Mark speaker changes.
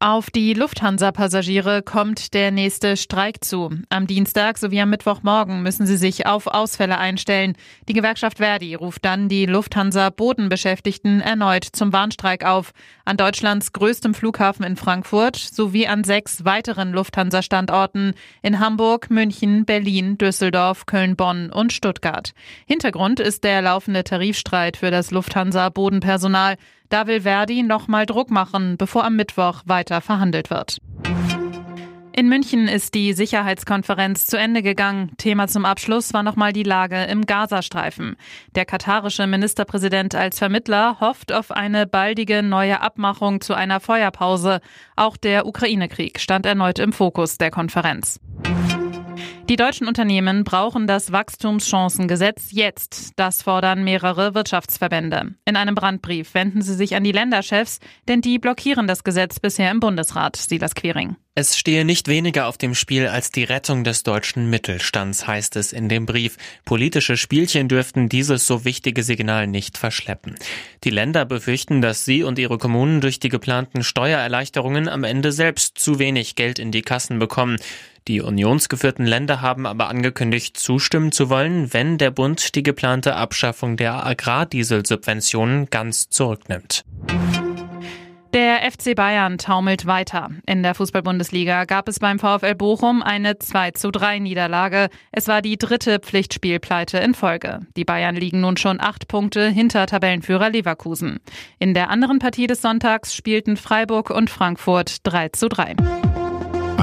Speaker 1: Auf die Lufthansa-Passagiere kommt der nächste Streik zu. Am Dienstag sowie am Mittwochmorgen müssen sie sich auf Ausfälle einstellen. Die Gewerkschaft Verdi ruft dann die Lufthansa-Bodenbeschäftigten erneut zum Warnstreik auf. An Deutschlands größtem Flughafen in Frankfurt sowie an sechs weiteren Lufthansa-Standorten in Hamburg, München, Berlin, Düsseldorf, Köln, Bonn und Stuttgart. Hintergrund ist der laufende Tarifstreit für das Lufthansa-Bodenpersonal. Da will Verdi nochmal Druck machen, bevor am Mittwoch weiter verhandelt wird. In München ist die Sicherheitskonferenz zu Ende gegangen. Thema zum Abschluss war nochmal die Lage im Gazastreifen. Der katarische Ministerpräsident als Vermittler hofft auf eine baldige neue Abmachung zu einer Feuerpause. Auch der Ukraine-Krieg stand erneut im Fokus der Konferenz. Die deutschen Unternehmen brauchen das Wachstumschancengesetz jetzt. Das fordern mehrere Wirtschaftsverbände. In einem Brandbrief wenden sie sich an die Länderchefs, denn die blockieren das Gesetz bisher im Bundesrat. Silas Quering.
Speaker 2: Es stehe nicht weniger auf dem Spiel als die Rettung des deutschen Mittelstands, heißt es in dem Brief. Politische Spielchen dürften dieses so wichtige Signal nicht verschleppen. Die Länder befürchten, dass sie und ihre Kommunen durch die geplanten Steuererleichterungen am Ende selbst zu wenig Geld in die Kassen bekommen. Die unionsgeführten Länder haben aber angekündigt, zustimmen zu wollen, wenn der Bund die geplante Abschaffung der Agrardieselsubventionen ganz zurücknimmt.
Speaker 1: Der FC Bayern taumelt weiter. In der Fußball-Bundesliga gab es beim VfL Bochum eine 2 zu 3 Niederlage. Es war die dritte Pflichtspielpleite in Folge. Die Bayern liegen nun schon acht Punkte hinter Tabellenführer Leverkusen. In der anderen Partie des Sonntags spielten Freiburg und Frankfurt 3 zu 3.